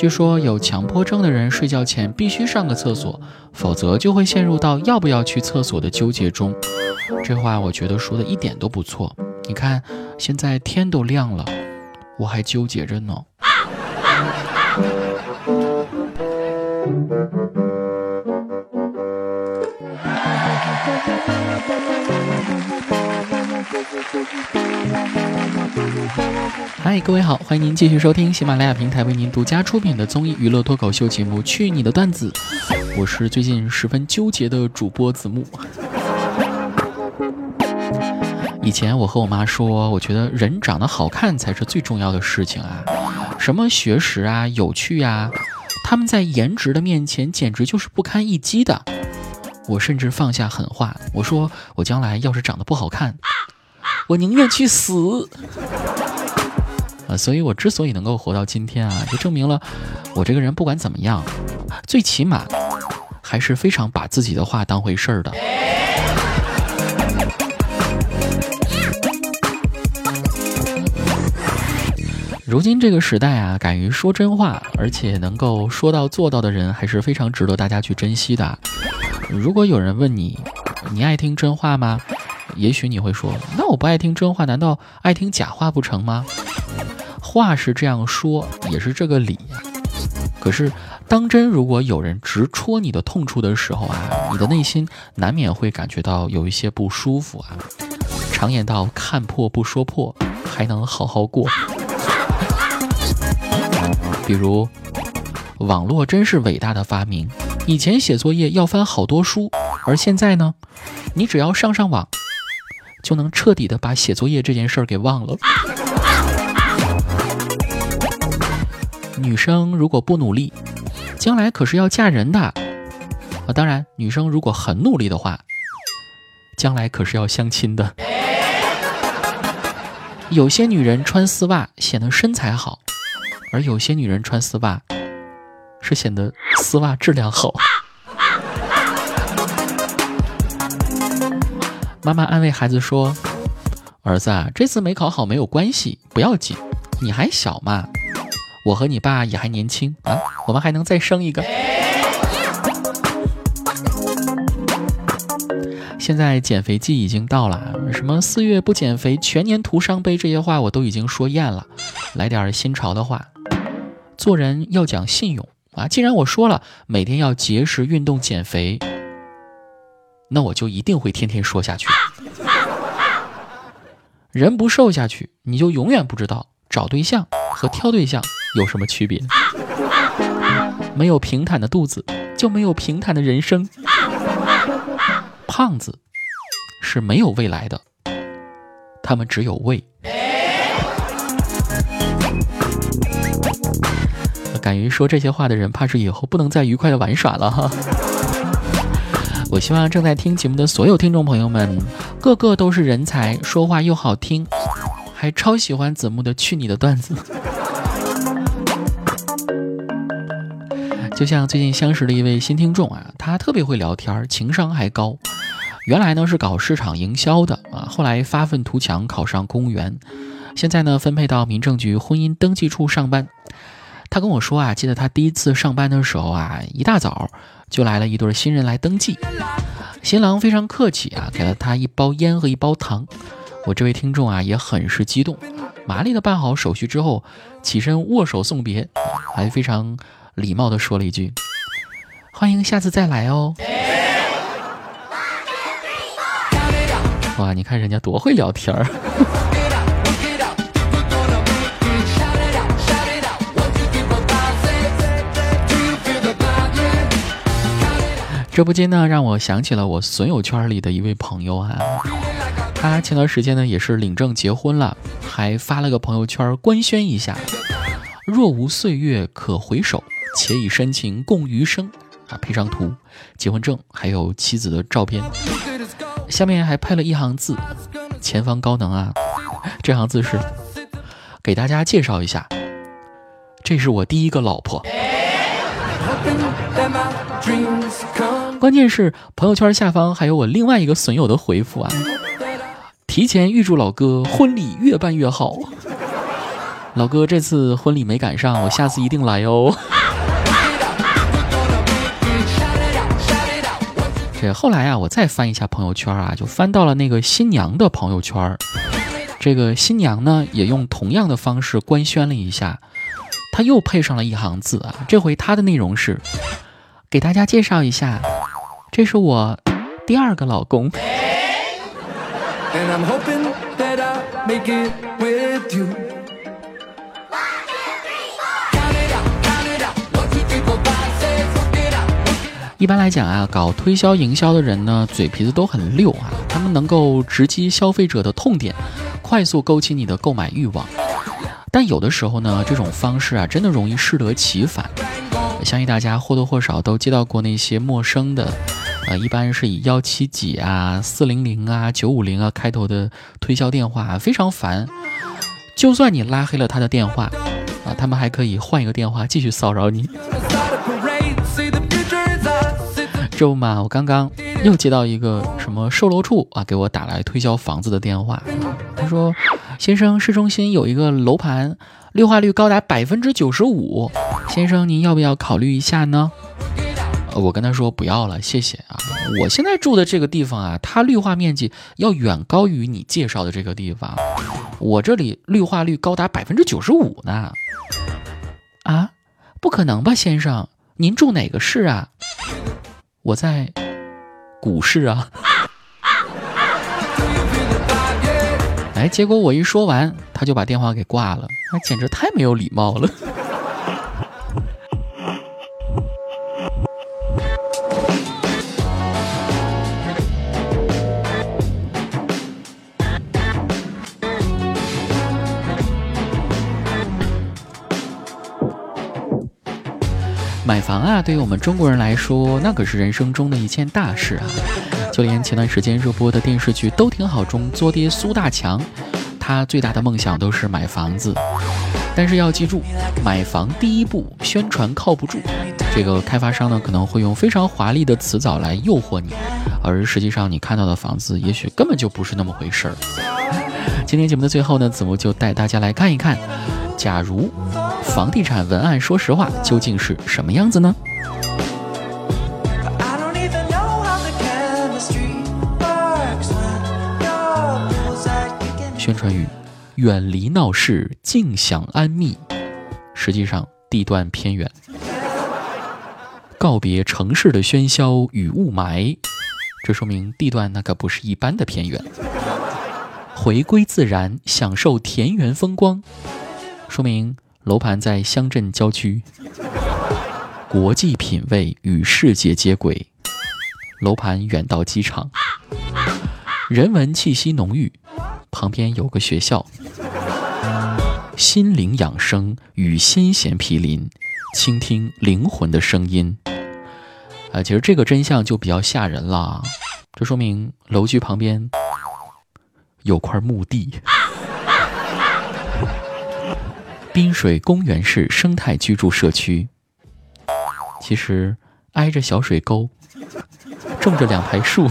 据说有强迫症的人睡觉前必须上个厕所，否则就会陷入到要不要去厕所的纠结中。这话我觉得说的一点都不错。你看，现在天都亮了，我还纠结着呢。嗨，各位好，欢迎您继续收听喜马拉雅平台为您独家出品的综艺娱乐脱口秀节目《去你的段子》，我是最近十分纠结的主播子木。以前我和我妈说，我觉得人长得好看才是最重要的事情啊，什么学识啊、有趣啊，他们在颜值的面前简直就是不堪一击的。我甚至放下狠话，我说我将来要是长得不好看，我宁愿去死。所以我之所以能够活到今天啊，就证明了我这个人不管怎么样，最起码还是非常把自己的话当回事儿的。如今这个时代啊，敢于说真话，而且能够说到做到的人，还是非常值得大家去珍惜的。如果有人问你，你爱听真话吗？也许你会说，那我不爱听真话，难道爱听假话不成吗？话是这样说，也是这个理。可是，当真如果有人直戳你的痛处的时候啊，你的内心难免会感觉到有一些不舒服啊。常言道，看破不说破，还能好好过。比如，网络真是伟大的发明。以前写作业要翻好多书，而现在呢，你只要上上网，就能彻底的把写作业这件事儿给忘了。女生如果不努力，将来可是要嫁人的啊！当然，女生如果很努力的话，将来可是要相亲的。有些女人穿丝袜显得身材好，而有些女人穿丝袜。是显得丝袜质量好。妈妈安慰孩子说：“儿子啊，这次没考好没有关系，不要紧，你还小嘛，我和你爸也还年轻啊，我们还能再生一个。”现在减肥季已经到了，什么四月不减肥，全年徒伤悲这些话我都已经说厌了，来点新潮的话，做人要讲信用。啊，既然我说了每天要节食、运动、减肥，那我就一定会天天说下去。人不瘦下去，你就永远不知道找对象和挑对象有什么区别。没有平坦的肚子，就没有平坦的人生。胖子是没有未来的，他们只有胃。敢于说这些话的人，怕是以后不能再愉快的玩耍了哈。我希望正在听节目的所有听众朋友们，个个都是人才，说话又好听，还超喜欢子木的去你的段子。就像最近相识的一位新听众啊，他特别会聊天，情商还高。原来呢是搞市场营销的啊，后来发愤图强，考上公务员，现在呢分配到民政局婚姻登记处上班。他跟我说啊，记得他第一次上班的时候啊，一大早就来了一对新人来登记，新郎非常客气啊，给了他一包烟和一包糖。我这位听众啊也很是激动，麻利的办好手续之后，起身握手送别，还非常礼貌的说了一句：“欢迎下次再来哦。”哇，你看人家多会聊天儿。这不禁呢，让我想起了我损友圈里的一位朋友啊。他前段时间呢，也是领证结婚了，还发了个朋友圈官宣一下：若无岁月可回首，且以深情共余生。啊，配上图，结婚证还有妻子的照片，下面还配了一行字：前方高能啊！这行字是给大家介绍一下，这是我第一个老婆。关键是朋友圈下方还有我另外一个损友的回复啊！提前预祝老哥婚礼越办越好。老哥这次婚礼没赶上，我下次一定来哦。这后来啊，我再翻一下朋友圈啊，就翻到了那个新娘的朋友圈。这个新娘呢，也用同样的方式官宣了一下，她又配上了一行字啊，这回她的内容是：给大家介绍一下，这是我第二个老公。一般来讲啊，搞推销营销的人呢，嘴皮子都很溜啊，他们能够直击消费者的痛点，快速勾起你的购买欲望。但有的时候呢，这种方式啊，真的容易适得其反。相信大家或多或少都接到过那些陌生的，呃，一般是以幺七几啊、四零零啊、九五零啊开头的推销电话，非常烦。就算你拉黑了他的电话，啊，他们还可以换一个电话继续骚扰你。这不嘛，我刚刚又接到一个什么售楼处啊，给我打来推销房子的电话。他说：“先生，市中心有一个楼盘，绿化率高达百分之九十五，先生您要不要考虑一下呢？”我跟他说：“不要了，谢谢啊！我现在住的这个地方啊，它绿化面积要远高于你介绍的这个地方，我这里绿化率高达百分之九十五呢。”啊，不可能吧，先生，您住哪个市啊？我在股市啊，哎，结果我一说完，他就把电话给挂了，那简直太没有礼貌了。买房啊，对于我们中国人来说，那可是人生中的一件大事啊！就连前段时间热播的电视剧《都挺好》中，作爹苏大强，他最大的梦想都是买房子。但是要记住，买房第一步宣传靠不住，这个开发商呢可能会用非常华丽的词藻来诱惑你，而实际上你看到的房子也许根本就不是那么回事儿。今天节目的最后呢，子木就带大家来看一看，假如。房地产文案，说实话，究竟是什么样子呢？宣传语：远离闹市，尽享安谧。实际上，地段偏远。告别城市的喧嚣与雾霾，这说明地段那可不是一般的偏远。回归自然，享受田园风光，说明。楼盘在乡镇郊区，国际品味与世界接轨。楼盘远到机场，人文气息浓郁，旁边有个学校。心灵养生与先贤毗邻，倾听灵魂的声音。啊，其实这个真相就比较吓人了，这说明楼居旁边有块墓地。滨水公园式生态居住社区，其实挨着小水沟，种着两排树，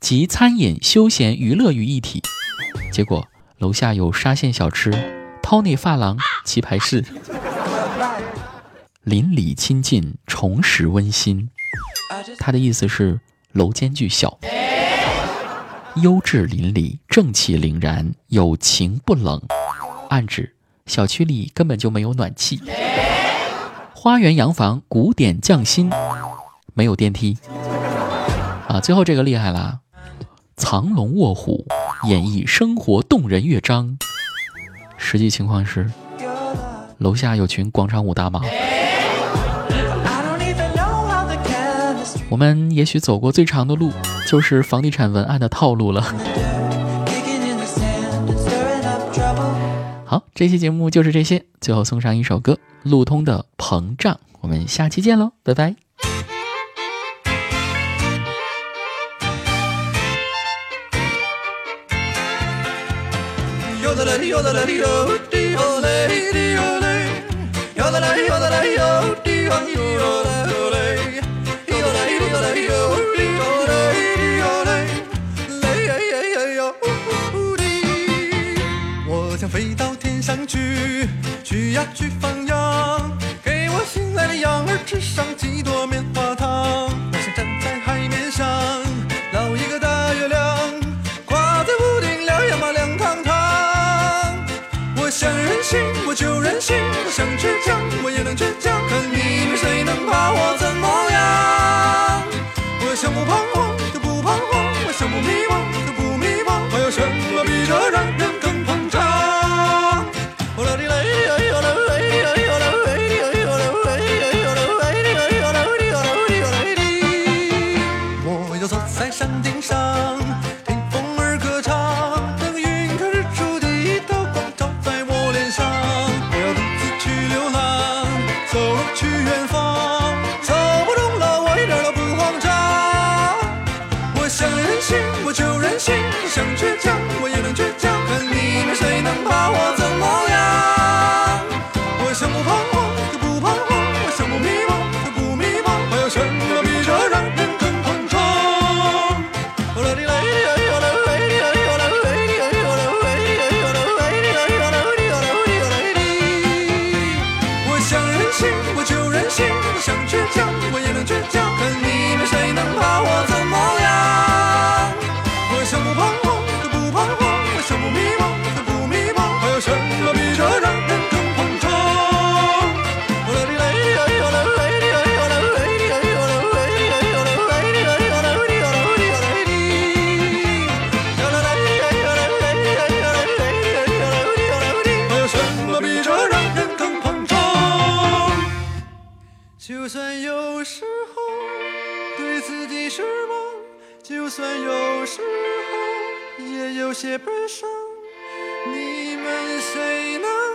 集餐饮、休闲、娱乐于一体。结果楼下有沙县小吃、Tony 发廊、棋牌室，邻里亲近，重拾温馨。他的意思是楼间距小，优质邻里，正气凛然，有情不冷。暗指小区里根本就没有暖气，花园洋房古典匠心，没有电梯。啊，最后这个厉害了，藏龙卧虎，演绎生活动人乐章。实际情况是，楼下有群广场舞大妈。我们也许走过最长的路，就是房地产文案的套路了。好，这期节目就是这些。最后送上一首歌，路通的《膨胀》。我们下期见喽，拜拜。去，去呀去放羊，给我心爱的羊儿吃上几朵棉花糖。我想站在海面上，捞一个大月亮，挂在屋顶亮呀嘛亮堂堂。我想任性，我就任性，我想倔强，我也能倔强，看你们谁能把我怎么样。我想不彷徨就不彷徨，我想不迷茫就不迷茫，还有什么比这让人更？就算有时候对自己失望就算有时候也有些悲伤你们谁能